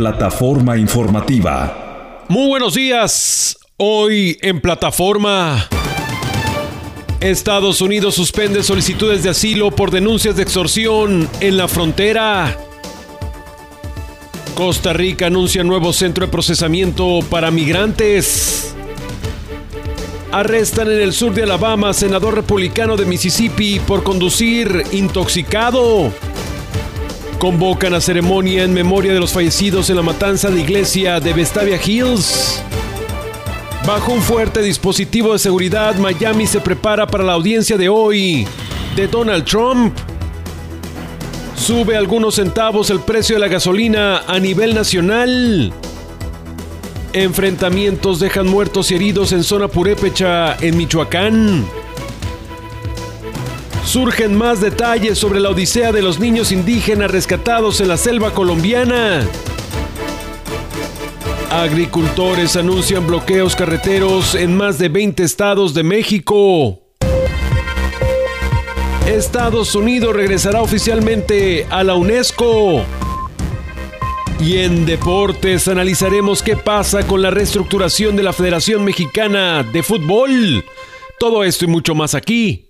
Plataforma informativa. Muy buenos días. Hoy en plataforma. Estados Unidos suspende solicitudes de asilo por denuncias de extorsión en la frontera. Costa Rica anuncia nuevo centro de procesamiento para migrantes. Arrestan en el sur de Alabama senador republicano de Mississippi por conducir intoxicado. Convocan a ceremonia en memoria de los fallecidos en la matanza de iglesia de Vestavia Hills. Bajo un fuerte dispositivo de seguridad, Miami se prepara para la audiencia de hoy de Donald Trump. Sube algunos centavos el precio de la gasolina a nivel nacional. Enfrentamientos dejan muertos y heridos en zona purépecha en Michoacán. Surgen más detalles sobre la odisea de los niños indígenas rescatados en la selva colombiana. Agricultores anuncian bloqueos carreteros en más de 20 estados de México. Estados Unidos regresará oficialmente a la UNESCO. Y en deportes analizaremos qué pasa con la reestructuración de la Federación Mexicana de Fútbol. Todo esto y mucho más aquí,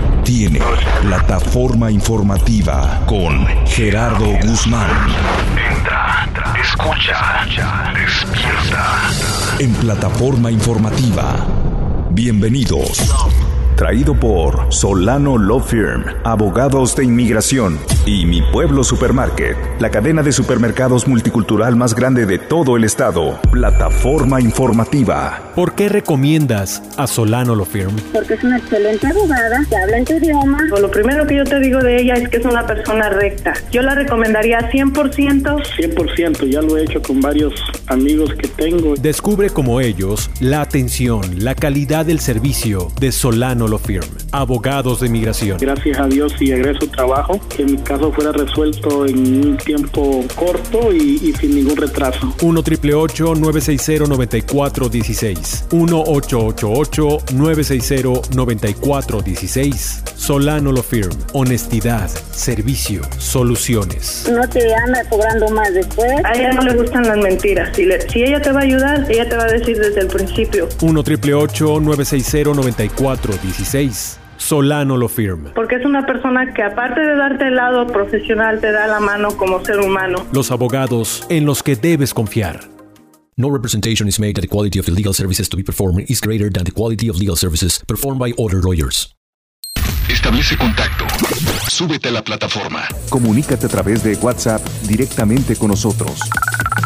Tiene plataforma informativa con Gerardo Guzmán. Entra, escucha, despierta. En plataforma informativa. Bienvenidos. Traído por Solano Law Firm, abogados de inmigración y Mi Pueblo Supermarket, la cadena de supermercados multicultural más grande de todo el estado. Plataforma informativa. ¿Por qué recomiendas a Solano Law Firm? Porque es una excelente abogada, que habla en tu idioma. Lo primero que yo te digo de ella es que es una persona recta. Yo la recomendaría 100%. 100%, ya lo he hecho con varios amigos que tengo. Descubre como ellos la atención, la calidad del servicio de Solano Law Firm, abogados de inmigración. Gracias a Dios y egreso trabajo, que mi caso fuera resuelto en un tiempo corto y, y sin ningún retraso. 1 888 960 9416 1 888 960 9416 Solano Law Firm. Honestidad, servicio, soluciones. No te anda cobrando más después. A ella no le gustan las mentiras. Si, le- si ella te va a ayudar, ella te va a decir desde el principio. 1 888 960 9416 Solano Law Firm. Porque es una persona que aparte de darte el lado profesional, te da la mano como ser humano. Los abogados en los que debes confiar. No representation is made that the quality of the legal services to be performed is greater than the quality of legal services performed by other lawyers. Establece contacto. Súbete a la plataforma. Comunícate a través de WhatsApp directamente con nosotros.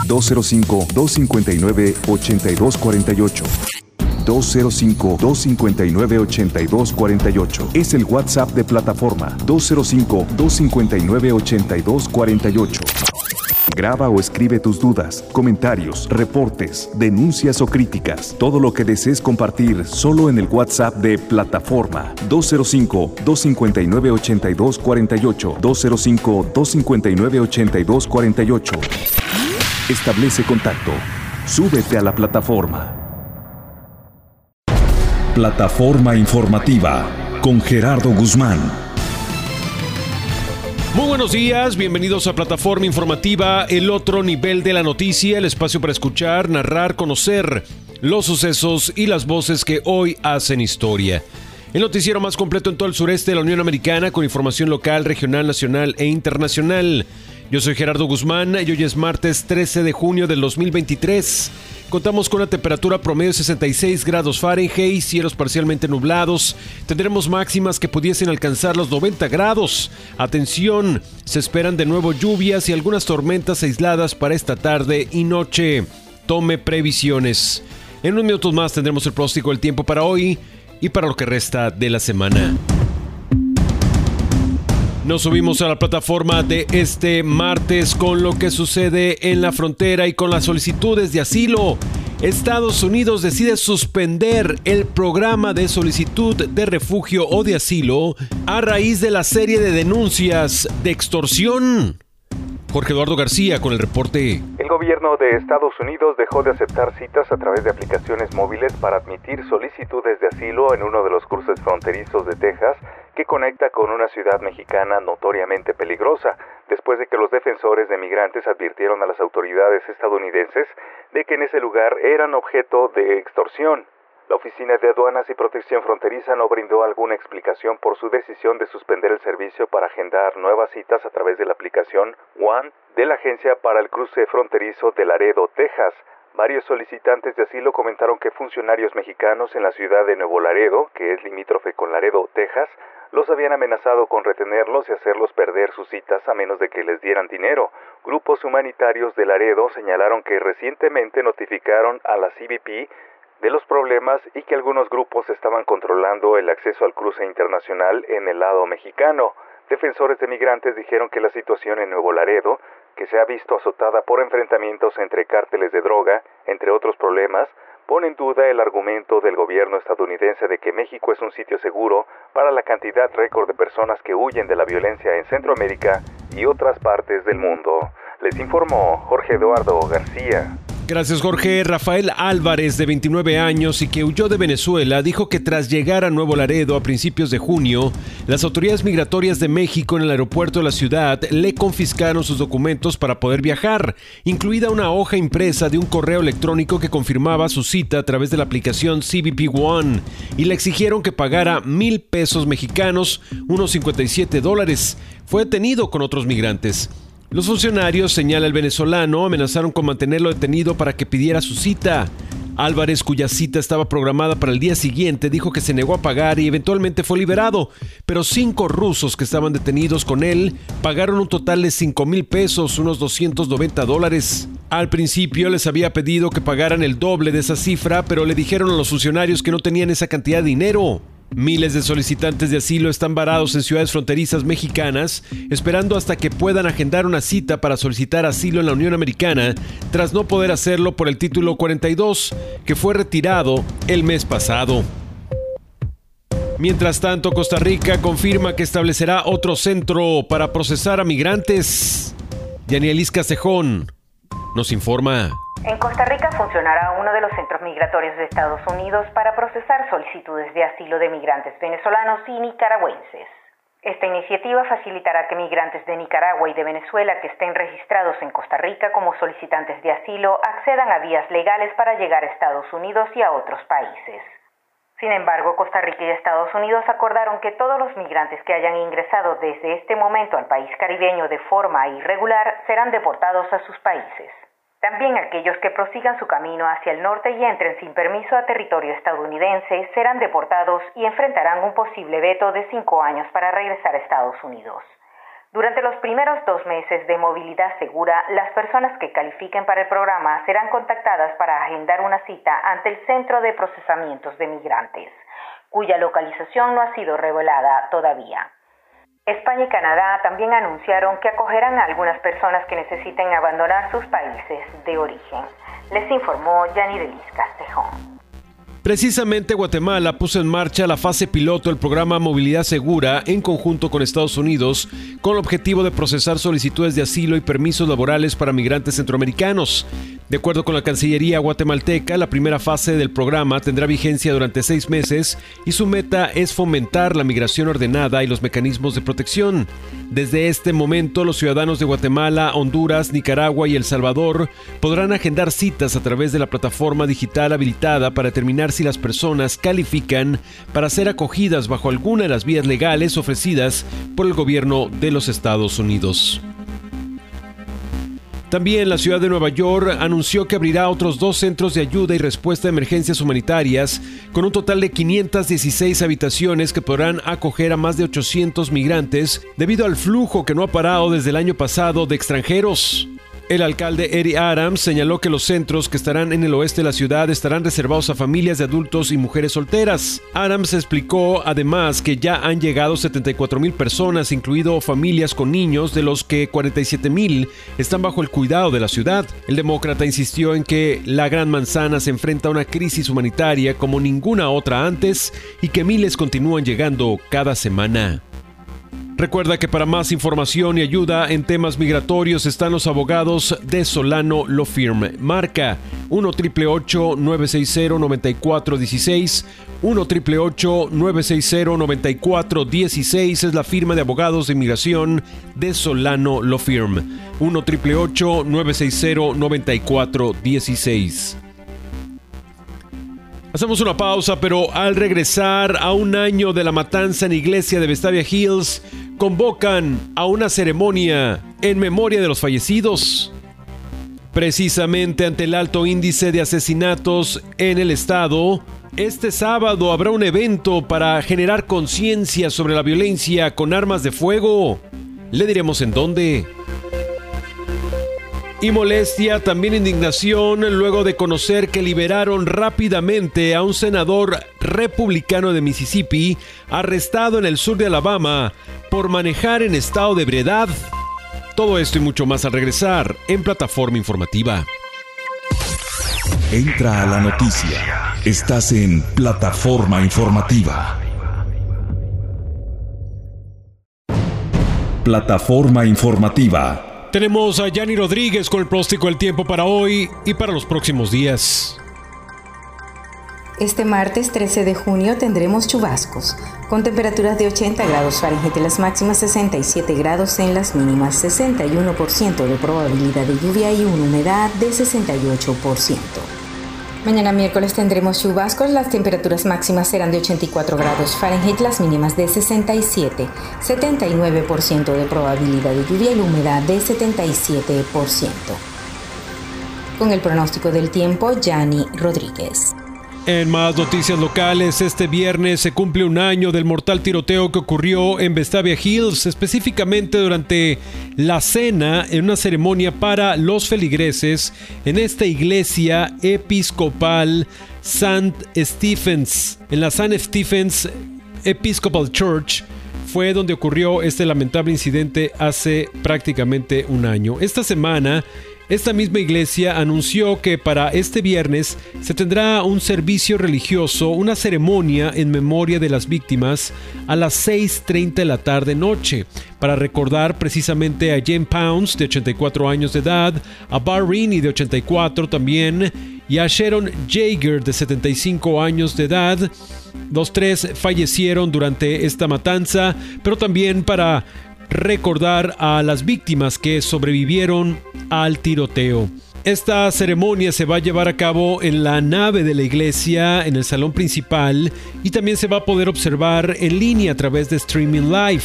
205-259-8248. 205-259-8248. Es el WhatsApp de plataforma. 205-259-8248. Graba o escribe tus dudas, comentarios, reportes, denuncias o críticas. Todo lo que desees compartir solo en el WhatsApp de plataforma 205-259-8248. 205-259-8248. Establece contacto. Súbete a la plataforma. Plataforma informativa con Gerardo Guzmán. Muy buenos días, bienvenidos a Plataforma Informativa, el otro nivel de la noticia, el espacio para escuchar, narrar, conocer los sucesos y las voces que hoy hacen historia. El noticiero más completo en todo el sureste de la Unión Americana con información local, regional, nacional e internacional. Yo soy Gerardo Guzmán y hoy es martes 13 de junio del 2023. Contamos con una temperatura promedio de 66 grados Fahrenheit, cielos parcialmente nublados. Tendremos máximas que pudiesen alcanzar los 90 grados. Atención, se esperan de nuevo lluvias y algunas tormentas aisladas para esta tarde y noche. Tome previsiones. En unos minutos más tendremos el pronóstico del tiempo para hoy y para lo que resta de la semana. Nos subimos a la plataforma de este martes con lo que sucede en la frontera y con las solicitudes de asilo Estados Unidos decide suspender el programa de solicitud de refugio o de asilo a raíz de la serie de denuncias de extorsión. Jorge Eduardo García con el reporte. El gobierno de Estados Unidos dejó de aceptar citas a través de aplicaciones móviles para admitir solicitudes de asilo en uno de los cruces fronterizos de Texas que conecta con una ciudad mexicana notoriamente peligrosa, después de que los defensores de migrantes advirtieron a las autoridades estadounidenses de que en ese lugar eran objeto de extorsión. La Oficina de Aduanas y Protección Fronteriza no brindó alguna explicación por su decisión de suspender el servicio para agendar nuevas citas a través de la aplicación One de la Agencia para el Cruce Fronterizo de Laredo, Texas. Varios solicitantes de asilo comentaron que funcionarios mexicanos en la ciudad de Nuevo Laredo, que es limítrofe con Laredo, Texas, los habían amenazado con retenerlos y hacerlos perder sus citas a menos de que les dieran dinero. Grupos humanitarios de Laredo señalaron que recientemente notificaron a la CBP de los problemas y que algunos grupos estaban controlando el acceso al cruce internacional en el lado mexicano. Defensores de migrantes dijeron que la situación en Nuevo Laredo, que se ha visto azotada por enfrentamientos entre cárteles de droga, entre otros problemas, pone en duda el argumento del gobierno estadounidense de que México es un sitio seguro para la cantidad récord de personas que huyen de la violencia en Centroamérica y otras partes del mundo. Les informó Jorge Eduardo García. Gracias Jorge. Rafael Álvarez, de 29 años y que huyó de Venezuela, dijo que tras llegar a Nuevo Laredo a principios de junio, las autoridades migratorias de México en el aeropuerto de la ciudad le confiscaron sus documentos para poder viajar, incluida una hoja impresa de un correo electrónico que confirmaba su cita a través de la aplicación CBP One, y le exigieron que pagara mil pesos mexicanos, unos 57 dólares. Fue detenido con otros migrantes. Los funcionarios, señala el venezolano, amenazaron con mantenerlo detenido para que pidiera su cita. Álvarez, cuya cita estaba programada para el día siguiente, dijo que se negó a pagar y eventualmente fue liberado, pero cinco rusos que estaban detenidos con él pagaron un total de 5 mil pesos, unos 290 dólares. Al principio les había pedido que pagaran el doble de esa cifra, pero le dijeron a los funcionarios que no tenían esa cantidad de dinero. Miles de solicitantes de asilo están varados en ciudades fronterizas mexicanas, esperando hasta que puedan agendar una cita para solicitar asilo en la Unión Americana, tras no poder hacerlo por el título 42, que fue retirado el mes pasado. Mientras tanto, Costa Rica confirma que establecerá otro centro para procesar a migrantes. Yanielis Castejón nos informa. En Costa Rica funcionará uno de los centros migratorios de Estados Unidos para procesar solicitudes de asilo de migrantes venezolanos y nicaragüenses. Esta iniciativa facilitará que migrantes de Nicaragua y de Venezuela que estén registrados en Costa Rica como solicitantes de asilo accedan a vías legales para llegar a Estados Unidos y a otros países. Sin embargo, Costa Rica y Estados Unidos acordaron que todos los migrantes que hayan ingresado desde este momento al país caribeño de forma irregular serán deportados a sus países. También aquellos que prosigan su camino hacia el norte y entren sin permiso a territorio estadounidense serán deportados y enfrentarán un posible veto de cinco años para regresar a Estados Unidos. Durante los primeros dos meses de movilidad segura, las personas que califiquen para el programa serán contactadas para agendar una cita ante el Centro de Procesamientos de Migrantes, cuya localización no ha sido revelada todavía. España y Canadá también anunciaron que acogerán a algunas personas que necesiten abandonar sus países de origen. Les informó Yanni Delis Castejón. Precisamente Guatemala puso en marcha la fase piloto del programa Movilidad Segura en conjunto con Estados Unidos con el objetivo de procesar solicitudes de asilo y permisos laborales para migrantes centroamericanos. De acuerdo con la Cancillería guatemalteca, la primera fase del programa tendrá vigencia durante seis meses y su meta es fomentar la migración ordenada y los mecanismos de protección. Desde este momento, los ciudadanos de Guatemala, Honduras, Nicaragua y El Salvador podrán agendar citas a través de la plataforma digital habilitada para determinar si las personas califican para ser acogidas bajo alguna de las vías legales ofrecidas por el gobierno de los Estados Unidos. También la ciudad de Nueva York anunció que abrirá otros dos centros de ayuda y respuesta a emergencias humanitarias, con un total de 516 habitaciones que podrán acoger a más de 800 migrantes debido al flujo que no ha parado desde el año pasado de extranjeros. El alcalde Eddie Adams señaló que los centros que estarán en el oeste de la ciudad estarán reservados a familias de adultos y mujeres solteras. Adams explicó además que ya han llegado 74 mil personas, incluido familias con niños, de los que 47 mil están bajo el cuidado de la ciudad. El demócrata insistió en que la Gran Manzana se enfrenta a una crisis humanitaria como ninguna otra antes y que miles continúan llegando cada semana. Recuerda que para más información y ayuda en temas migratorios están los abogados de Solano Law Firm. Marca 1 960 9416 1 960 9416 es la firma de abogados de inmigración de Solano Law Firm. 1 960 9416 Hacemos una pausa, pero al regresar a un año de la matanza en iglesia de Vestavia Hills, convocan a una ceremonia en memoria de los fallecidos. Precisamente ante el alto índice de asesinatos en el estado, este sábado habrá un evento para generar conciencia sobre la violencia con armas de fuego. Le diremos en dónde y molestia, también indignación, luego de conocer que liberaron rápidamente a un senador republicano de Mississippi arrestado en el sur de Alabama por manejar en estado de ebriedad. Todo esto y mucho más al regresar en plataforma informativa. Entra a la noticia. Estás en plataforma informativa. Plataforma informativa tenemos a Yanni Rodríguez con el próstico del tiempo para hoy y para los próximos días. Este martes 13 de junio tendremos chubascos, con temperaturas de 80 grados Fahrenheit en las máximas, 67 grados en las mínimas, 61% de probabilidad de lluvia y una humedad de 68%. Mañana miércoles tendremos chubascos, las temperaturas máximas serán de 84 grados Fahrenheit, las mínimas de 67, 79% de probabilidad de lluvia y humedad de 77%. Con el pronóstico del tiempo, Yanni Rodríguez. En más noticias locales, este viernes se cumple un año del mortal tiroteo que ocurrió en Vestavia Hills, específicamente durante la cena en una ceremonia para los feligreses en esta iglesia episcopal St. Stephens. En la St. Stephens Episcopal Church fue donde ocurrió este lamentable incidente hace prácticamente un año. Esta semana esta misma iglesia anunció que para este viernes se tendrá un servicio religioso, una ceremonia en memoria de las víctimas a las 6.30 de la tarde noche, para recordar precisamente a Jane Pounds de 84 años de edad, a Barrini de 84 también, y a Sharon Jaeger de 75 años de edad. Los tres fallecieron durante esta matanza, pero también para recordar a las víctimas que sobrevivieron al tiroteo. Esta ceremonia se va a llevar a cabo en la nave de la iglesia, en el salón principal, y también se va a poder observar en línea a través de streaming live.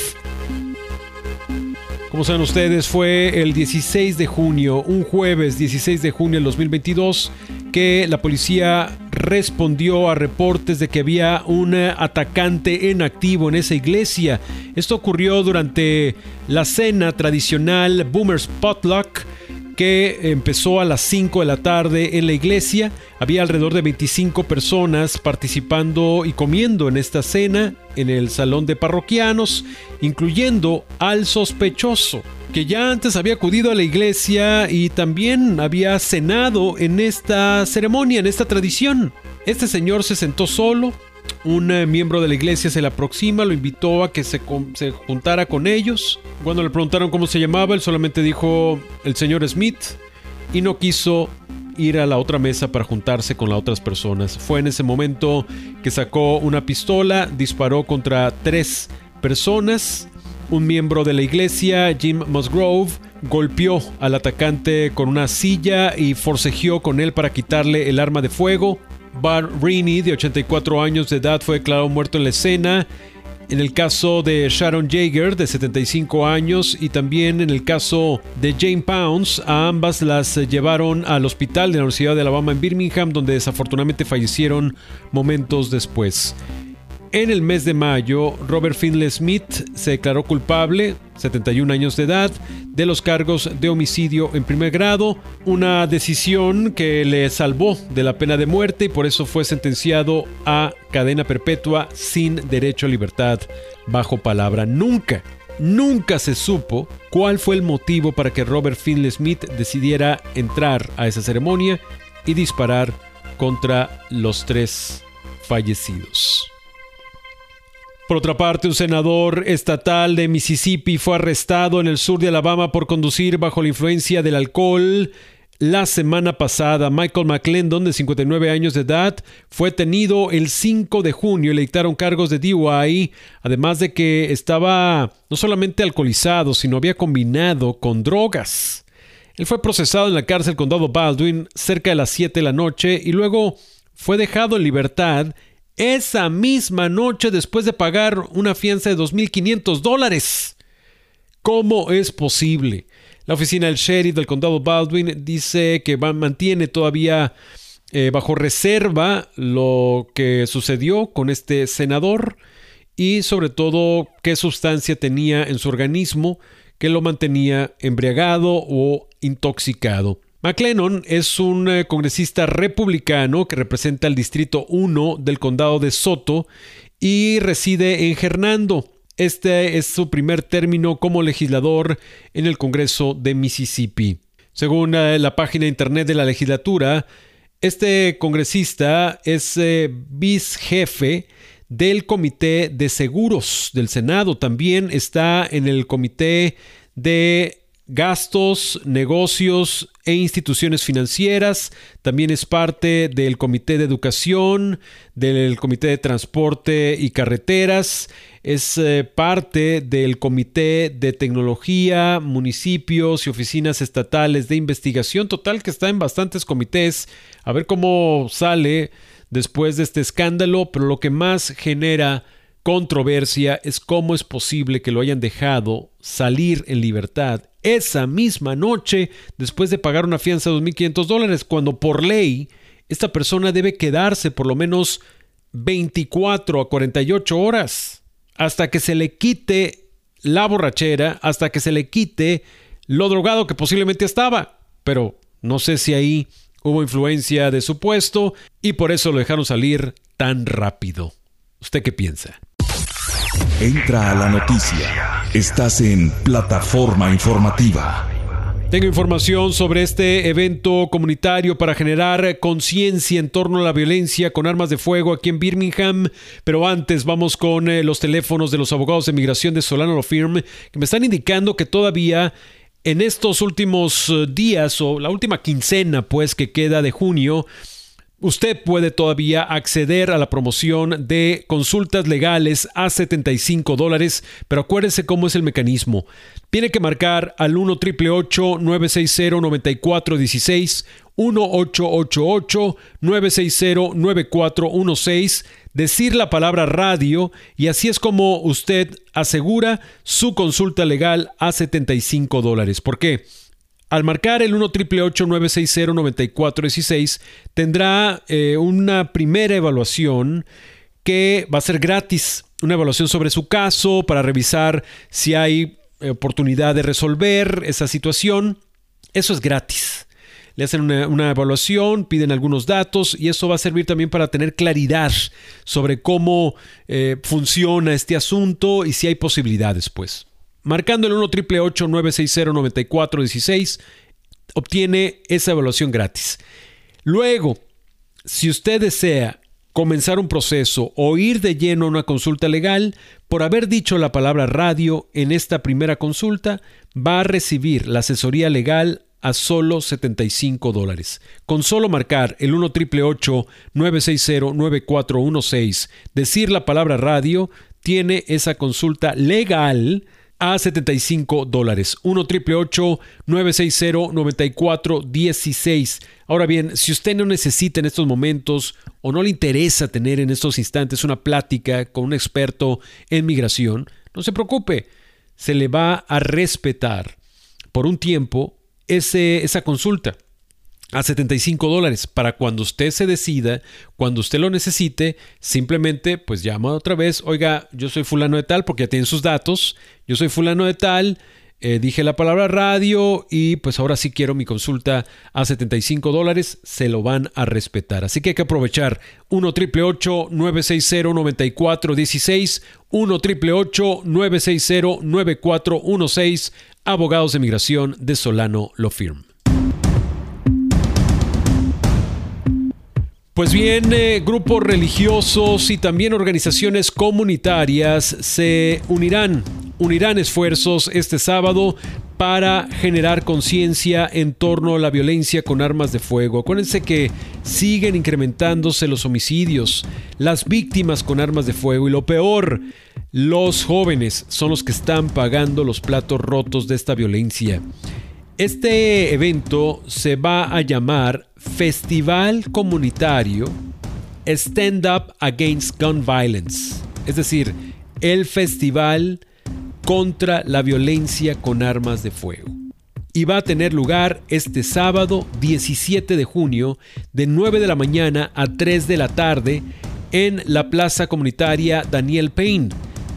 Como saben ustedes, fue el 16 de junio, un jueves 16 de junio del 2022, que la policía respondió a reportes de que había un atacante en activo en esa iglesia. Esto ocurrió durante la cena tradicional Boomer's Potluck que empezó a las 5 de la tarde en la iglesia. Había alrededor de 25 personas participando y comiendo en esta cena en el salón de parroquianos, incluyendo al sospechoso, que ya antes había acudido a la iglesia y también había cenado en esta ceremonia, en esta tradición. Este señor se sentó solo, un eh, miembro de la iglesia se le aproxima, lo invitó a que se, se, juntara con ellos. Cuando le preguntaron cómo se llamaba, él solamente dijo el señor Smith y no quiso ir a la otra mesa para juntarse con las otras personas. Fue en ese momento que sacó una pistola, disparó contra tres personas. Un miembro de la iglesia, Jim Musgrove, golpeó al atacante con una silla y forcejeó con él para quitarle el arma de fuego. Bar Rini, de 84 años de edad, fue declarado muerto en la escena. En el caso de Sharon Jaeger, de 75 años, y también en el caso de Jane Pounds, a ambas las llevaron al hospital de la Universidad de Alabama en Birmingham, donde desafortunadamente fallecieron momentos después. En el mes de mayo, Robert Finley Smith se declaró culpable, 71 años de edad, de los cargos de homicidio en primer grado, una decisión que le salvó de la pena de muerte y por eso fue sentenciado a cadena perpetua sin derecho a libertad bajo palabra. Nunca, nunca se supo cuál fue el motivo para que Robert Finley Smith decidiera entrar a esa ceremonia y disparar contra los tres fallecidos. Por otra parte, un senador estatal de Mississippi fue arrestado en el sur de Alabama por conducir bajo la influencia del alcohol. La semana pasada, Michael McClendon, de 59 años de edad, fue detenido el 5 de junio y le dictaron cargos de DUI, además de que estaba no solamente alcoholizado, sino había combinado con drogas. Él fue procesado en la cárcel condado Baldwin cerca de las 7 de la noche y luego fue dejado en libertad esa misma noche después de pagar una fianza de 2.500 dólares. ¿Cómo es posible? La oficina del sheriff del condado Baldwin dice que mantiene todavía eh, bajo reserva lo que sucedió con este senador y sobre todo qué sustancia tenía en su organismo que lo mantenía embriagado o intoxicado. McLennan es un eh, congresista republicano que representa el Distrito 1 del Condado de Soto y reside en Hernando. Este es su primer término como legislador en el Congreso de Mississippi. Según eh, la página internet de la legislatura, este congresista es eh, vicejefe del Comité de Seguros del Senado. También está en el Comité de gastos, negocios e instituciones financieras. También es parte del Comité de Educación, del Comité de Transporte y Carreteras. Es eh, parte del Comité de Tecnología, municipios y oficinas estatales de investigación. Total que está en bastantes comités. A ver cómo sale después de este escándalo. Pero lo que más genera controversia es cómo es posible que lo hayan dejado salir en libertad esa misma noche después de pagar una fianza de 2.500 dólares, cuando por ley esta persona debe quedarse por lo menos 24 a 48 horas hasta que se le quite la borrachera, hasta que se le quite lo drogado que posiblemente estaba. Pero no sé si ahí hubo influencia de su puesto y por eso lo dejaron salir tan rápido. ¿Usted qué piensa? Entra a la noticia. Estás en plataforma informativa. Tengo información sobre este evento comunitario para generar conciencia en torno a la violencia con armas de fuego aquí en Birmingham. Pero antes vamos con eh, los teléfonos de los abogados de migración de Solano Law Firm que me están indicando que todavía en estos últimos eh, días o la última quincena pues que queda de junio Usted puede todavía acceder a la promoción de consultas legales a 75 dólares, pero acuérdese cómo es el mecanismo. Tiene que marcar al 1 960 9416 1888 960 9416 decir la palabra radio y así es como usted asegura su consulta legal a 75 dólares. ¿Por qué? Al marcar el 1 960 9416 tendrá eh, una primera evaluación que va a ser gratis, una evaluación sobre su caso para revisar si hay oportunidad de resolver esa situación. Eso es gratis. Le hacen una, evaluación, piden algunos datos y eso va a servir también para tener claridad sobre cómo eh, funciona este asunto y si hay posibilidades, pues. Marcando el 1 960 9416 obtiene esa evaluación gratis. Luego, si usted desea comenzar un proceso o ir de lleno a una consulta legal, por haber dicho la palabra radio en esta primera consulta, va a recibir la asesoría legal a solo 75 dólares. Con solo marcar el 1 960 9416, decir la palabra radio, tiene esa consulta legal a 75 dólares. 1 960 9416 Ahora bien, si usted no necesita en estos momentos o no le interesa tener en estos instantes una plática con un experto en migración, no se preocupe, se le va a respetar por un tiempo ese, esa consulta. A 75 dólares. Para cuando usted se decida, cuando usted lo necesite, simplemente pues llama otra vez, oiga, yo soy fulano de tal porque ya tienen sus datos, yo soy fulano de tal, eh, dije la palabra radio y pues ahora sí quiero mi consulta a 75 dólares, se lo van a respetar. Así que hay que aprovechar. 1 triple 960 9416 1 triple 960 9416 Abogados de Migración de Solano Law Firm. Pues bien, eh, grupos religiosos y también organizaciones comunitarias se unirán, unirán esfuerzos este sábado para generar conciencia en torno a la violencia con armas de fuego. Acuérdense que siguen incrementándose los homicidios, las víctimas con armas de fuego y lo peor, los jóvenes son los que están pagando los platos rotos de esta violencia. Este evento se va a llamar Festival Comunitario Stand Up Against Gun Violence. Es decir, el festival contra la violencia con armas de fuego. Y va a tener lugar este sábado 17 de junio de 9 de la mañana a 3 de la tarde en la Plaza Comunitaria Daniel Payne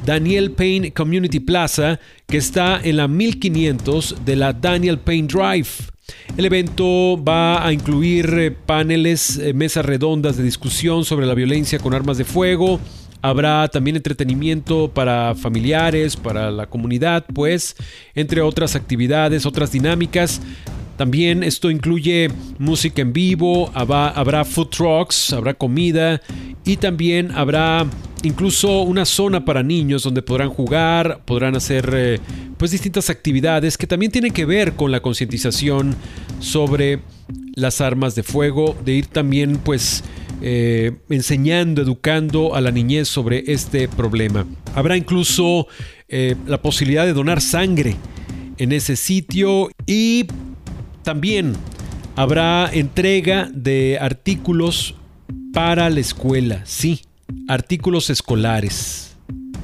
Daniel Payne Community Plaza, que está en la 1500 de la Daniel Payne Drive. El evento va a incluir eh, paneles, eh, mesas redondas de discusión sobre la violencia con armas de fuego. Habrá también entretenimiento para familiares, para la comunidad, pues, entre otras actividades, otras dinámicas. También esto incluye música en vivo, habrá, food trucks, habrá comida y también habrá incluso una zona para niños donde podrán jugar, podrán hacer eh, pues distintas actividades que también tienen que ver con la concientización sobre las armas de fuego, de ir también pues eh, enseñando, educando a la niñez sobre este problema. Habrá incluso eh, la posibilidad de donar sangre en ese sitio y también habrá entrega de artículos para la escuela, sí, artículos escolares,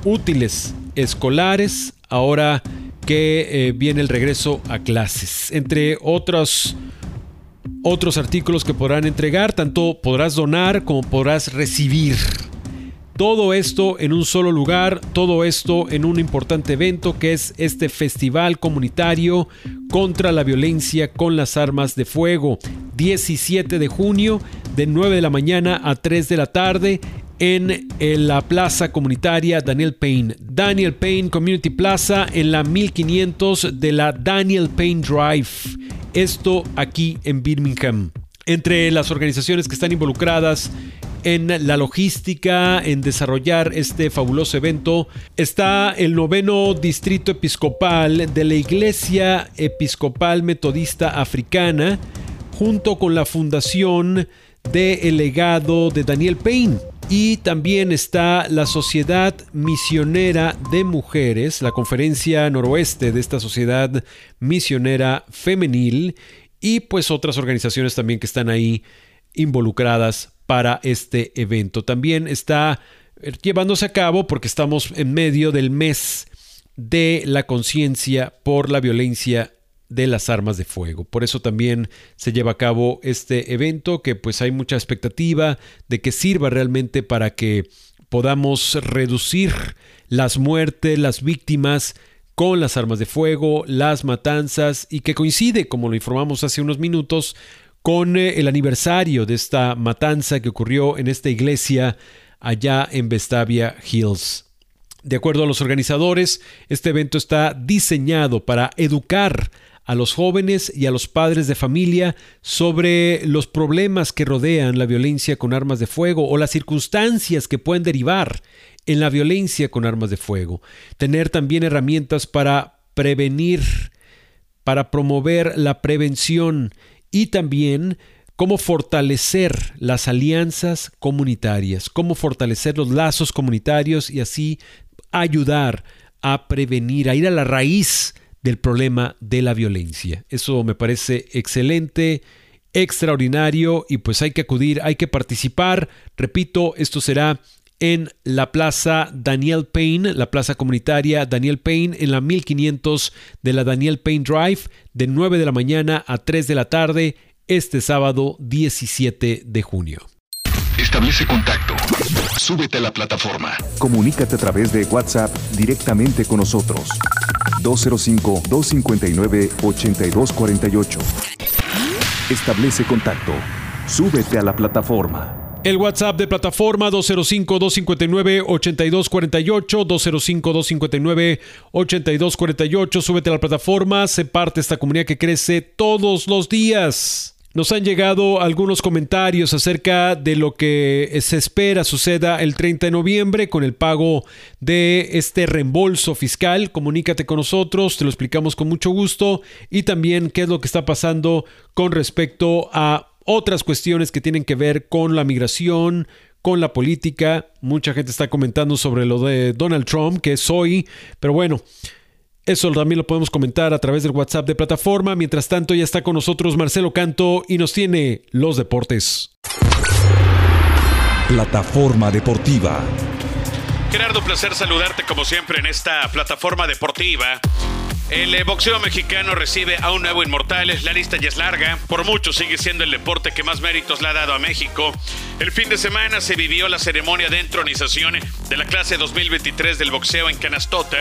útiles escolares, ahora que eh, viene el regreso a clases, entre otros otros artículos que podrán entregar, tanto podrás donar como podrás recibir. Todo esto en un solo lugar, todo esto en un importante evento que es este festival comunitario contra la violencia con las armas de fuego. 17 de junio de 9 de la mañana a 3 de la tarde en, la plaza comunitaria Daniel Payne. Daniel Payne Community Plaza en la 1500 de la Daniel Payne Drive. Esto aquí en Birmingham. Entre las organizaciones que están involucradas en la logística, en desarrollar este fabuloso evento, está el noveno distrito episcopal de la Iglesia Episcopal Metodista Africana, junto con la fundación del legado de Daniel Payne. Y también está la Sociedad Misionera de Mujeres, la conferencia noroeste de esta sociedad misionera femenil y pues otras organizaciones también que están ahí involucradas para este evento. También está eh, llevándose a cabo porque estamos en medio del mes de la conciencia por la violencia de las armas de fuego. Por eso también se lleva a cabo este evento que pues hay mucha expectativa de que sirva realmente para que podamos reducir las muertes, las víctimas con las armas de fuego, las matanzas y que coincide, como lo informamos hace unos minutos, con eh, el aniversario de esta matanza que ocurrió en esta iglesia allá en Vestavia Hills. De acuerdo a los organizadores, este evento está diseñado para educar a los jóvenes y a los padres de familia sobre los problemas que rodean la violencia con armas de fuego o las circunstancias que pueden derivar en la violencia con armas de fuego. Tener también herramientas para prevenir, para promover la prevención y también cómo fortalecer las alianzas comunitarias, cómo fortalecer los lazos comunitarios y así ayudar a prevenir, a ir a la raíz del problema de la violencia. Eso me parece excelente, extraordinario y pues hay que acudir, hay que participar. Repito, esto será en la plaza Daniel Payne, la plaza comunitaria Daniel Payne, en la 1500 de la Daniel Payne Drive, de 9 de la mañana a 3 de la tarde este sábado 17 de junio. Establece contacto. Súbete a la plataforma. Comunícate a través de WhatsApp directamente con nosotros. 205-259-8248. Establece contacto. Súbete a la plataforma. El WhatsApp de plataforma 205-259-8248, 205-259-8248. Súbete a la plataforma, se parte esta comunidad que crece todos los días. Nos han llegado algunos comentarios acerca de lo que se espera suceda el 30 de noviembre con el pago de este reembolso fiscal. Comunícate con nosotros, te lo explicamos con mucho gusto y también qué es lo que está pasando con respecto a otras cuestiones que tienen que ver con la migración, con la política. Mucha gente está comentando sobre lo de Donald Trump, que es hoy, pero bueno. Eso también lo podemos comentar a través del WhatsApp de plataforma. Mientras tanto, ya está con nosotros Marcelo Canto y nos tiene los deportes. Plataforma deportiva. Gerardo, placer saludarte como siempre en esta plataforma deportiva. El eh, boxeo mexicano recibe a un nuevo inmortal, la lista ya es larga, por mucho sigue siendo el deporte que más méritos le ha dado a México. El fin de semana se vivió la ceremonia de entronización de la clase 2023 del boxeo en Canastota,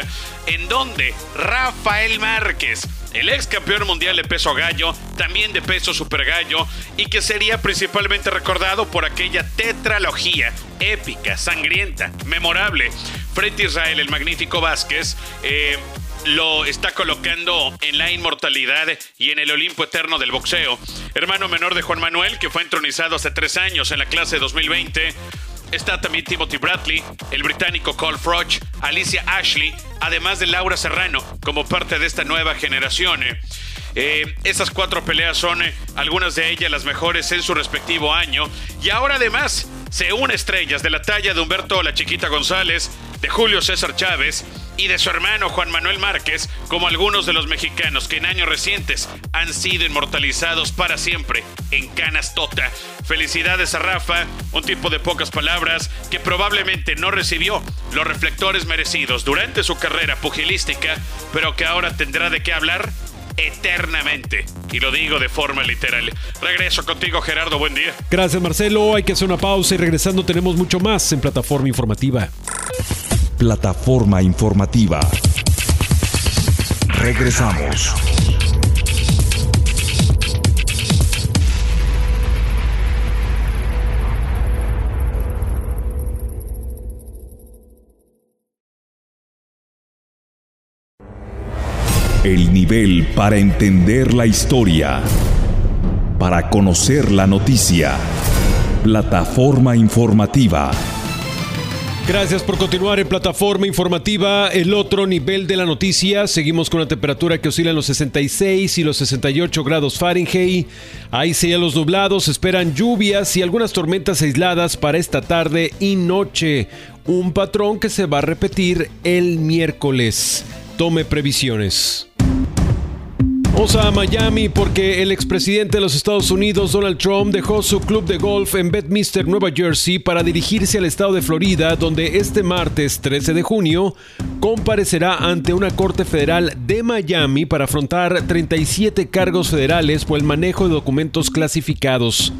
en donde Rafael Márquez, el ex campeón mundial de peso gallo, también de peso super gallo, y que sería principalmente recordado por aquella tetralogía épica, sangrienta, memorable, frente a Israel, el magnífico Vázquez, eh, lo está colocando en la inmortalidad y en el Olimpo eterno del boxeo. Hermano menor de Juan Manuel, que fue entronizado hace tres años en la clase 2020. Está también Timothy Bradley, el británico Cole Froch, Alicia Ashley, además de Laura Serrano, como parte de esta nueva generación. Eh, esas cuatro peleas son eh, algunas de ellas las mejores en su respectivo año. Y ahora además se une estrellas de la talla de Humberto La Chiquita González, de Julio César Chávez, y de su hermano Juan Manuel Márquez, como algunos de los mexicanos que en años recientes han sido inmortalizados para siempre en Canastota. Felicidades a Rafa, un tipo de pocas palabras que probablemente no recibió los reflectores merecidos durante su carrera pugilística, pero que ahora tendrá de qué hablar eternamente. Y lo digo de forma literal. Regreso contigo, Gerardo. Buen día. Gracias, Marcelo. Hay que hacer una pausa y regresando tenemos mucho más en plataforma informativa plataforma informativa. Regresamos. El nivel para entender la historia. Para conocer la noticia. Plataforma informativa. Gracias por continuar en plataforma informativa. El otro nivel de la noticia. Seguimos con la temperatura que oscila en los 66 y los 68 grados Fahrenheit. Hay cielos nublados, esperan lluvias y algunas tormentas aisladas para esta tarde y noche. Un patrón que se va a repetir el miércoles. Tome previsiones. Vamos a Miami porque el expresidente de los Estados Unidos, Donald Trump, dejó su club de golf en Bedminster, Nueva Jersey, para dirigirse al estado de Florida, donde este martes 13 de junio comparecerá ante una corte federal de Miami para afrontar 37 cargos federales por el manejo de documentos clasificados.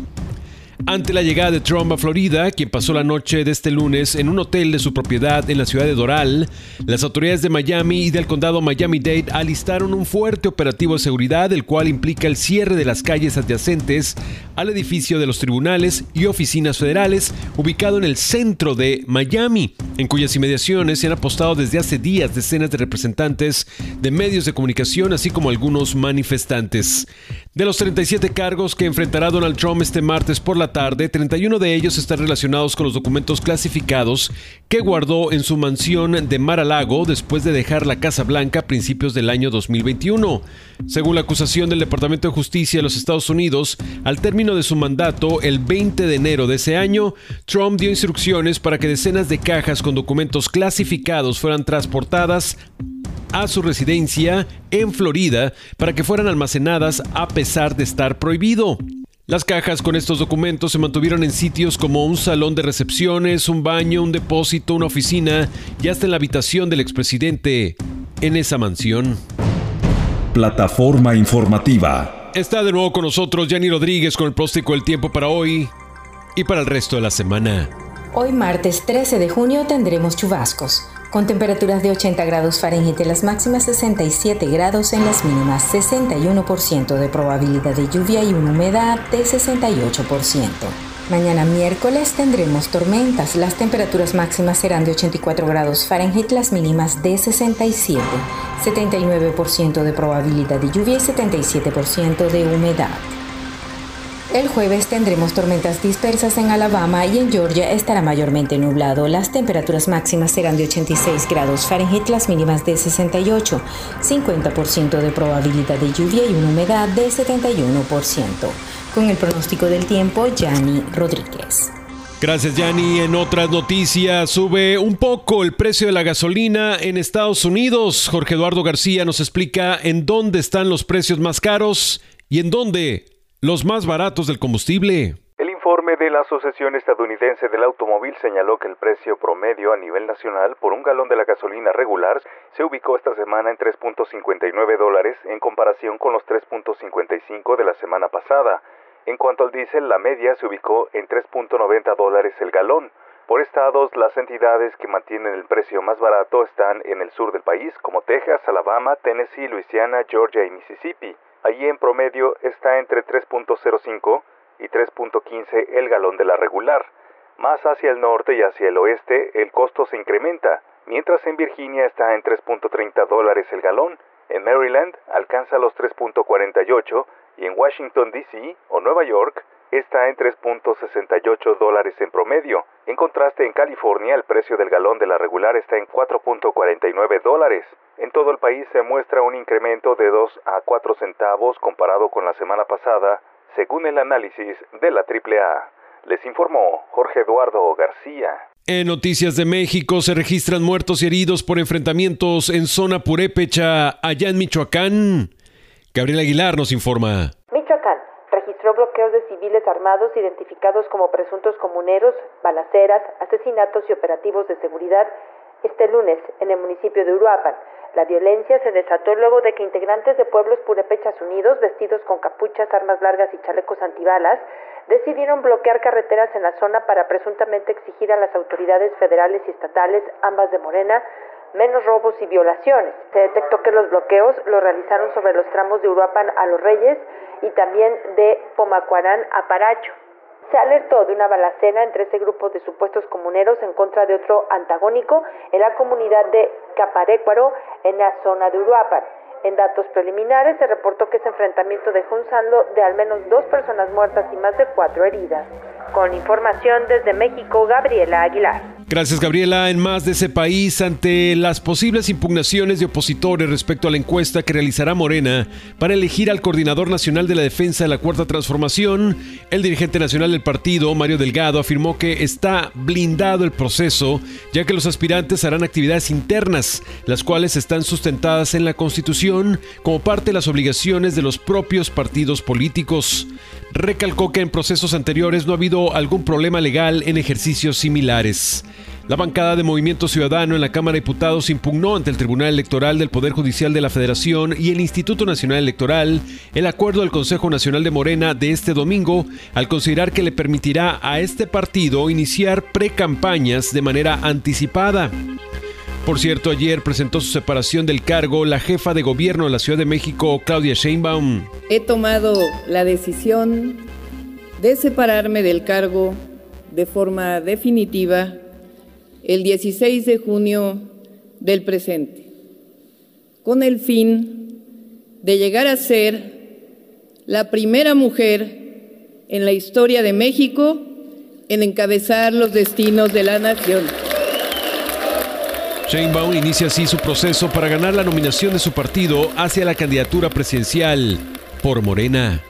Ante la llegada de Trump a Florida, quien pasó la noche de este lunes en un hotel de su propiedad en la ciudad de Doral, las autoridades de Miami y del condado Miami-Dade alistaron un fuerte operativo de seguridad, el cual implica el cierre de las calles adyacentes al edificio de los tribunales y oficinas federales, ubicado en el centro de Miami, en cuyas inmediaciones se han apostado desde hace días decenas de representantes de medios de comunicación, así como algunos manifestantes. De los 37 cargos que enfrentará Donald Trump este martes por la tarde, 31 de ellos están relacionados con los documentos clasificados que guardó en su mansión de Mar-a-Lago después de dejar la Casa Blanca a principios del año 2021. Según la acusación del Departamento de Justicia de los Estados Unidos, al término de su mandato, el 20 de enero de ese año, Trump dio instrucciones para que decenas de cajas con documentos clasificados fueran transportadas a su residencia en Florida para que fueran almacenadas a pesar de estar prohibido. Las cajas con estos documentos se mantuvieron en sitios como un salón de recepciones, un baño, un depósito, una oficina y hasta en la habitación del expresidente en esa mansión. Plataforma informativa. Está de nuevo con nosotros Yanni Rodríguez con el próstico del tiempo para hoy y para el resto de la semana. Hoy martes 13 de junio tendremos chubascos, con temperaturas de 80 grados Fahrenheit en las máximas 67 grados en las mínimas, 61% de probabilidad de lluvia y una humedad de 68%. Mañana miércoles tendremos tormentas. Las temperaturas máximas serán de 84 grados Fahrenheit, las mínimas de 67, 79% de probabilidad de lluvia y 77% de humedad. El jueves tendremos tormentas dispersas en Alabama y en Georgia estará mayormente nublado. Las temperaturas máximas serán de 86 grados Fahrenheit, las mínimas de 68, 50% de probabilidad de lluvia y una humedad de 71%. Con el pronóstico del tiempo, Yanni Rodríguez. Gracias, Yanni. En otras noticias, sube un poco el precio de la gasolina en Estados Unidos. Jorge Eduardo García nos explica en dónde están los precios más caros y en dónde los más baratos del combustible. El informe de la Asociación Estadounidense del Automóvil señaló que el precio promedio a nivel nacional por un galón de la gasolina regular se ubicó esta semana en 3.59 dólares en comparación con los 3.55 de la semana pasada. En cuanto al diésel, la media se ubicó en 3.90 dólares el galón. Por estados, las entidades que mantienen el precio más barato están en el sur del país, como Texas, Alabama, Tennessee, Luisiana, Georgia y Mississippi. Allí en promedio está entre 3.05 y 3.15 el galón de la regular. Más hacia el norte y hacia el oeste el costo se incrementa, mientras en Virginia está en 3.30 dólares el galón, en Maryland alcanza los 3.48 y en Washington, D.C. o Nueva York está en 3.68 dólares en promedio. En contraste, en California el precio del galón de la regular está en 4.49 dólares. En todo el país se muestra un incremento de 2 a 4 centavos comparado con la semana pasada, según el análisis de la AAA. Les informó Jorge Eduardo García. En Noticias de México se registran muertos y heridos por enfrentamientos en zona purépecha allá en Michoacán. Gabriel Aguilar nos informa. Bloqueos de civiles armados identificados como presuntos comuneros, balaceras, asesinatos y operativos de seguridad este lunes en el municipio de Uruapan. La violencia se desató luego de que integrantes de pueblos purépechas unidos, vestidos con capuchas, armas largas y chalecos antibalas, decidieron bloquear carreteras en la zona para presuntamente exigir a las autoridades federales y estatales, ambas de Morena, menos robos y violaciones. Se detectó que los bloqueos los realizaron sobre los tramos de Uruapan a Los Reyes y también de Pomacuarán a Paracho. Se alertó de una balacera entre ese grupo de supuestos comuneros en contra de otro antagónico en la comunidad de Caparécuaro, en la zona de Uruapan. En datos preliminares se reportó que ese enfrentamiento dejó un saldo de al menos dos personas muertas y más de cuatro heridas. Con información desde México, Gabriela Aguilar. Gracias, Gabriela. En más de ese país, ante las posibles impugnaciones de opositores respecto a la encuesta que realizará Morena para elegir al coordinador nacional de la defensa de la Cuarta Transformación, el dirigente nacional del partido, Mario Delgado, afirmó que está blindado el proceso, ya que los aspirantes harán actividades internas, las cuales están sustentadas en la Constitución como parte de las obligaciones de los propios partidos políticos. Recalcó que en procesos anteriores no ha habido algún problema legal en ejercicios similares. La bancada de Movimiento Ciudadano en la Cámara de Diputados impugnó ante el Tribunal Electoral del Poder Judicial de la Federación y el Instituto Nacional Electoral el acuerdo del Consejo Nacional de Morena de este domingo al considerar que le permitirá a este partido iniciar precampañas de manera anticipada. Por cierto, ayer presentó su separación del cargo la jefa de gobierno de la Ciudad de México, Claudia Sheinbaum. He tomado la decisión de separarme del cargo de forma definitiva el 16 de junio del presente, con el fin de llegar a ser la primera mujer en la historia de México en encabezar los destinos de la nación. Sheinbaum inicia así su proceso para ganar la nominación de su partido hacia la candidatura presidencial por Morena.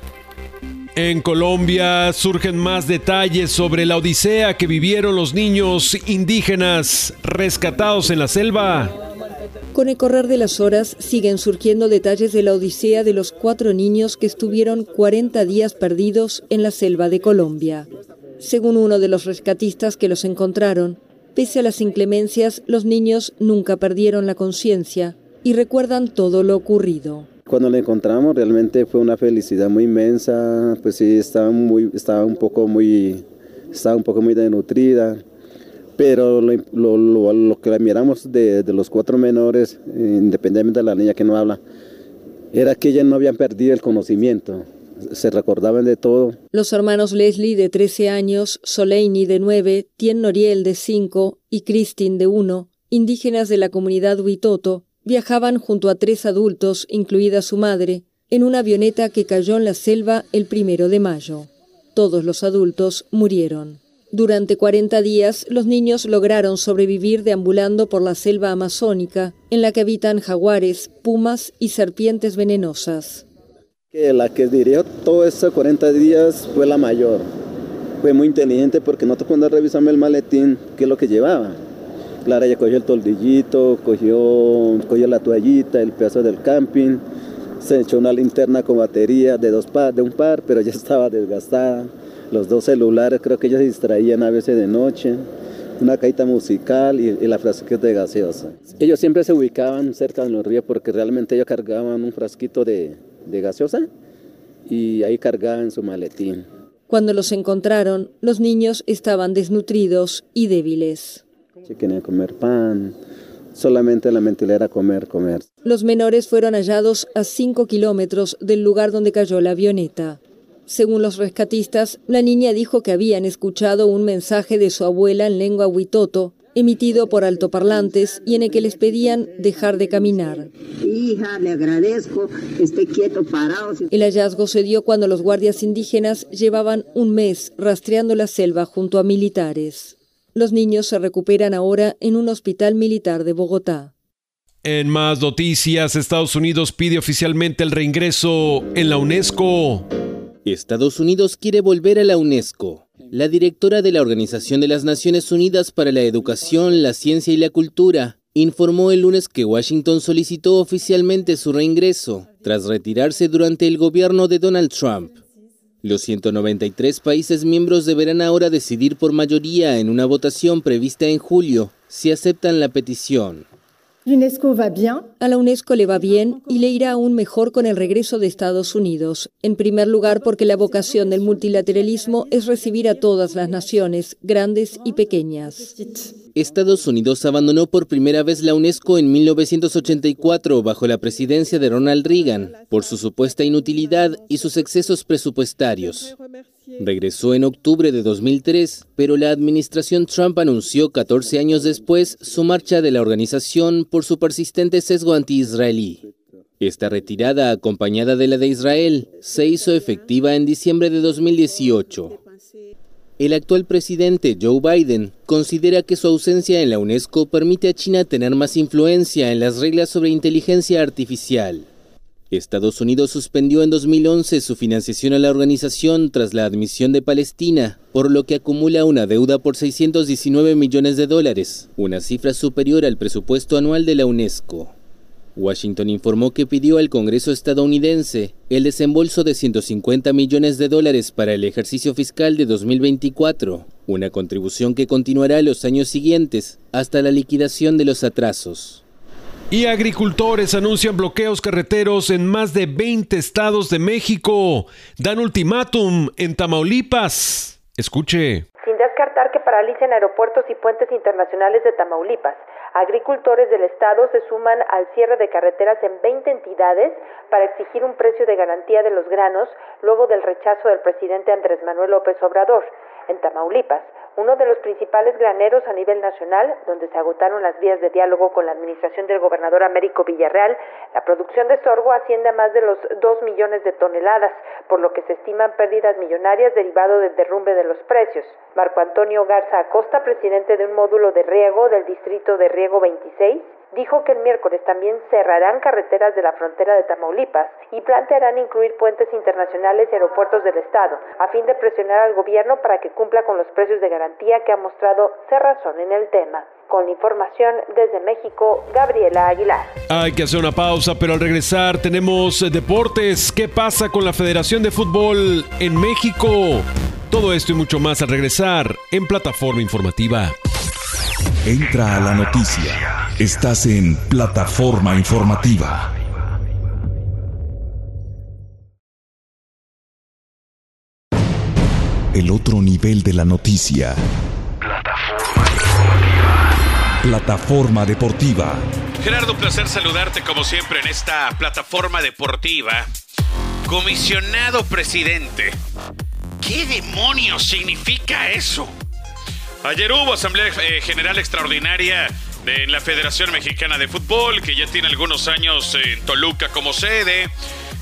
En Colombia surgen más detalles sobre la odisea que vivieron los niños indígenas rescatados en la selva. Con el correr de las horas siguen surgiendo detalles de la odisea de los cuatro niños que estuvieron 40 días perdidos en la selva de Colombia. Según uno de los rescatistas que los encontraron, pese a las inclemencias, los niños nunca perdieron la conciencia y recuerdan todo lo ocurrido. Cuando la encontramos realmente fue una felicidad muy inmensa, pues sí, estaba, muy, estaba un poco muy, estaba un poco muy desnutrida, pero lo, lo, lo, que miramos de, de, los cuatro menores, independientemente de la niña que no habla, era que ellas no habían perdido el conocimiento, se recordaban de todo. Los hermanos Leslie de 13 años, Soleini de 9, Tien Noriel de 5 y Christine de 1, indígenas de la comunidad Huitoto, viajaban junto a tres adultos, incluida su madre, en una avioneta que cayó en la selva el primero de mayo. Todos los adultos murieron. Durante 40 días, los niños lograron sobrevivir deambulando por la selva amazónica, en la que habitan jaguares, pumas y serpientes venenosas. La que dirigió todos esos 40 días fue la mayor. Fue muy inteligente porque nosotros cuando revisamos el maletín, ¿qué es lo que llevaba? Clara ella cogió el toldillito, cogió, cogió la toallita, el pedazo del camping, se echó una linterna con batería de, dos par, de un par, pero ya estaba desgastada. Los dos celulares, creo que ellos se distraían a veces de noche. Una caída musical y, la frasquita de gaseosa. Ellos siempre se ubicaban cerca de los ríos porque realmente ellos cargaban un frasquito de, de gaseosa y ahí cargaban su maletín. Cuando los encontraron, los niños estaban desnutridos y débiles. Querían comer pan, solamente la mentalidad era comer, comer. Los menores fueron hallados a 5 kilómetros del lugar donde cayó la avioneta. Según los rescatistas, la niña dijo que habían escuchado un mensaje de su abuela en lengua huitoto, emitido por altoparlantes y en el que les pedían dejar de caminar. Hija, le agradezco, esté quieto, parado. El hallazgo se dio cuando los guardias indígenas llevaban un mes rastreando la selva junto a militares. Los niños se recuperan ahora en un hospital militar de Bogotá. En más noticias, Estados Unidos pide oficialmente el reingreso en la UNESCO. Estados Unidos quiere volver a la UNESCO. La directora de la Organización de las Naciones Unidas para la Educación, la Ciencia y la Cultura informó el lunes que Washington solicitó oficialmente su reingreso tras retirarse durante el gobierno de Donald Trump. Los 193 países miembros deberán ahora decidir por mayoría en una votación prevista en julio si aceptan la petición. A la UNESCO le va bien y le irá aún mejor con el regreso de Estados Unidos. En primer lugar, porque la vocación del multilateralismo es recibir a todas las naciones, grandes y pequeñas. Estados Unidos abandonó por primera vez la UNESCO en 1984 bajo la presidencia de Ronald Reagan por su supuesta inutilidad y sus excesos presupuestarios. Regresó en octubre de 2003, pero la administración Trump anunció 14 años después su marcha de la organización por su persistente sesgo anti-israelí. Esta retirada, acompañada de la de Israel, se hizo efectiva en diciembre de 2018. El actual presidente Joe Biden considera que su ausencia en la UNESCO permite a China tener más influencia en las reglas sobre inteligencia artificial. Estados Unidos suspendió en 2011 su financiación a la organización tras la admisión de Palestina, por lo que acumula una deuda por 619 millones de dólares, una cifra superior al presupuesto anual de la UNESCO. Washington informó que pidió al Congreso estadounidense el desembolso de 150 millones de dólares para el ejercicio fiscal de 2024, una contribución que continuará los años siguientes hasta la liquidación de los atrasos. Y agricultores anuncian bloqueos carreteros en más de 20 estados de México. Dan ultimátum en Tamaulipas. Escuche. Sin descartar que paralicen aeropuertos y puentes internacionales de Tamaulipas, agricultores del estado se suman al cierre de carreteras en 20 entidades para exigir un precio de garantía de los granos luego del rechazo del presidente Andrés Manuel López Obrador. En Tamaulipas, uno de los principales graneros a nivel nacional, donde se agotaron las vías de diálogo con la administración del gobernador Américo Villarreal, la producción de sorgo asciende a más de los 2 millones de toneladas, por lo que se estiman pérdidas millonarias derivado del derrumbe de los precios. Marco Antonio Garza Acosta, presidente de un módulo de riego del distrito de riego 26, dijo que el miércoles también cerrarán carreteras de la frontera de Tamaulipas y plantearán incluir puentes internacionales y aeropuertos del Estado, a fin de presionar al gobierno para que cumpla con los precios de garantía que ha mostrado ser razón en el tema. Con la información desde México, Gabriela Aguilar. Hay que hacer una pausa, pero al regresar tenemos deportes. ¿Qué pasa con la Federación de Fútbol en México? Todo esto y mucho más al regresar en plataforma informativa. Entra a la noticia. Estás en plataforma informativa. El otro nivel de la noticia. Plataforma deportiva. Plataforma deportiva. Gerardo, un placer saludarte como siempre en esta plataforma deportiva. Comisionado presidente. ¿Qué demonios significa eso? Ayer hubo Asamblea eh, General Extraordinaria de la Federación Mexicana de Fútbol, que ya tiene algunos años en Toluca como sede,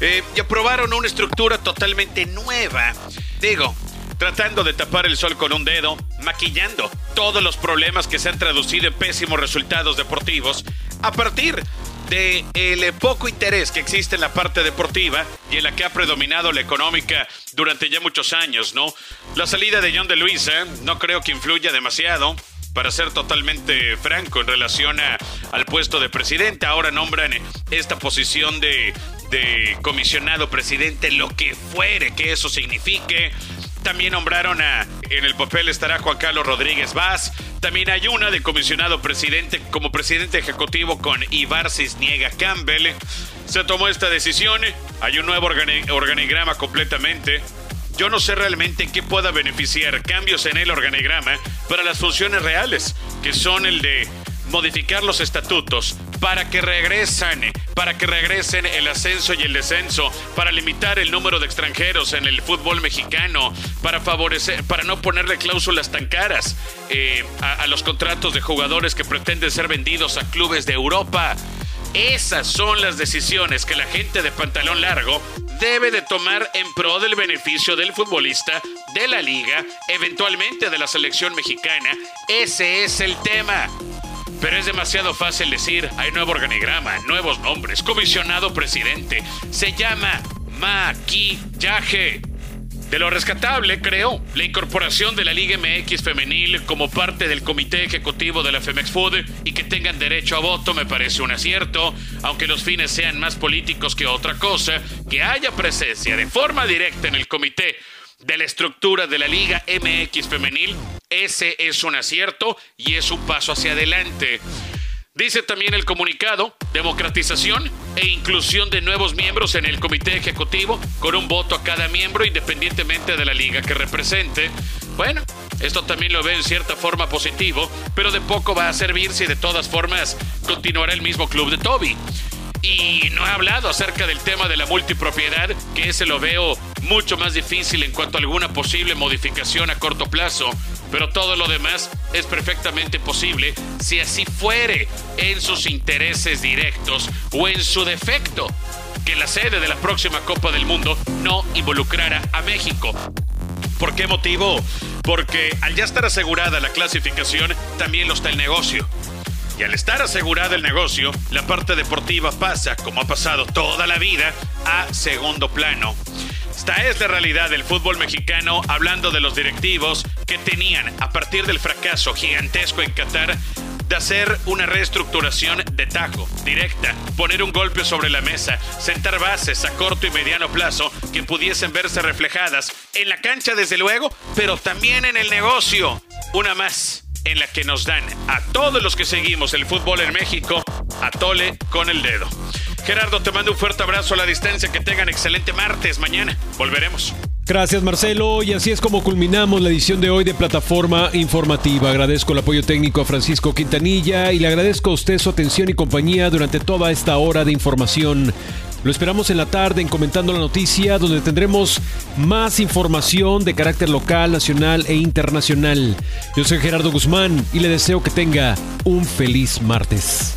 eh, y aprobaron una estructura totalmente nueva. Digo, tratando de tapar el sol con un dedo, maquillando todos los problemas que se han traducido en pésimos resultados deportivos, a partir de el poco interés que existe en la parte deportiva y en la que ha predominado la económica durante ya muchos años, ¿no? La salida de John de Luisa no creo que influya demasiado. Para ser totalmente franco en relación al puesto de presidente, ahora nombran esta posición de, de comisionado presidente, lo que fuere que eso signifique. También nombraron a, en el papel estará Juan Carlos Rodríguez Vaz. También hay una de comisionado presidente como presidente ejecutivo con Ibar Cisniega Campbell. Se tomó esta decisión. Hay un nuevo organigrama completamente. Yo no sé realmente en qué pueda beneficiar cambios en el organigrama para las funciones reales, que son el de modificar los estatutos para que regresen, para que regresen el ascenso y el descenso, para limitar el número de extranjeros en el fútbol mexicano, para favorecer, para no ponerle cláusulas tan caras eh, a los contratos de jugadores que pretenden ser vendidos a clubes de Europa. Esas son las decisiones que la gente de pantalón largo debe de tomar en pro del beneficio del futbolista, de la liga, eventualmente de la selección mexicana. Ese es el tema. Pero es demasiado fácil decir, hay nuevo organigrama, nuevos nombres, comisionado presidente. Se llama maquillaje. De lo rescatable, creo, la incorporación de la Liga MX femenil como parte del comité ejecutivo de la Femex Food y que tengan derecho a voto me parece un acierto, aunque los fines sean más políticos que otra cosa, que haya presencia de forma directa en el comité de la estructura de la Liga MX femenil, ese es un acierto y es un paso hacia adelante. Dice también el comunicado, democratización e inclusión de nuevos miembros en el comité ejecutivo con un voto a cada miembro independientemente de la liga que represente. Bueno, esto también lo veo en cierta forma positivo, pero de poco va a servir si de todas formas continuará el mismo club de Toby. Y no he hablado acerca del tema de la multipropiedad, que ese lo veo mucho más difícil en cuanto a alguna posible modificación a corto plazo, pero todo lo demás es perfectamente posible si así fuere en sus intereses directos o en su defecto que la sede de la próxima Copa del Mundo no involucrara a México. ¿Por qué motivo? Porque al ya estar asegurada la clasificación, también lo está el negocio. Y al estar asegurada el negocio, la parte deportiva pasa, como ha pasado toda la vida, a segundo plano. Esta es la realidad del fútbol mexicano, hablando de los directivos que tenían, a partir del fracaso gigantesco en Qatar, de hacer una reestructuración de tajo, directa, poner un golpe sobre la mesa, sentar bases a corto y mediano plazo que pudiesen verse reflejadas en la cancha desde luego, pero también en el negocio. Una más en la que nos dan a todos los que seguimos el fútbol en México a tole con el dedo. Gerardo, te mando un fuerte abrazo a la distancia. Que tengan excelente martes. Mañana volveremos. Gracias Marcelo y así es como culminamos la edición de hoy de Plataforma Informativa. Agradezco el apoyo técnico a Francisco Quintanilla y le agradezco a usted su atención y compañía durante toda esta hora de información. Lo esperamos en la tarde en Comentando la Noticia, donde tendremos más información de carácter local, nacional e internacional. Yo soy Gerardo Guzmán y le deseo que tenga un feliz martes.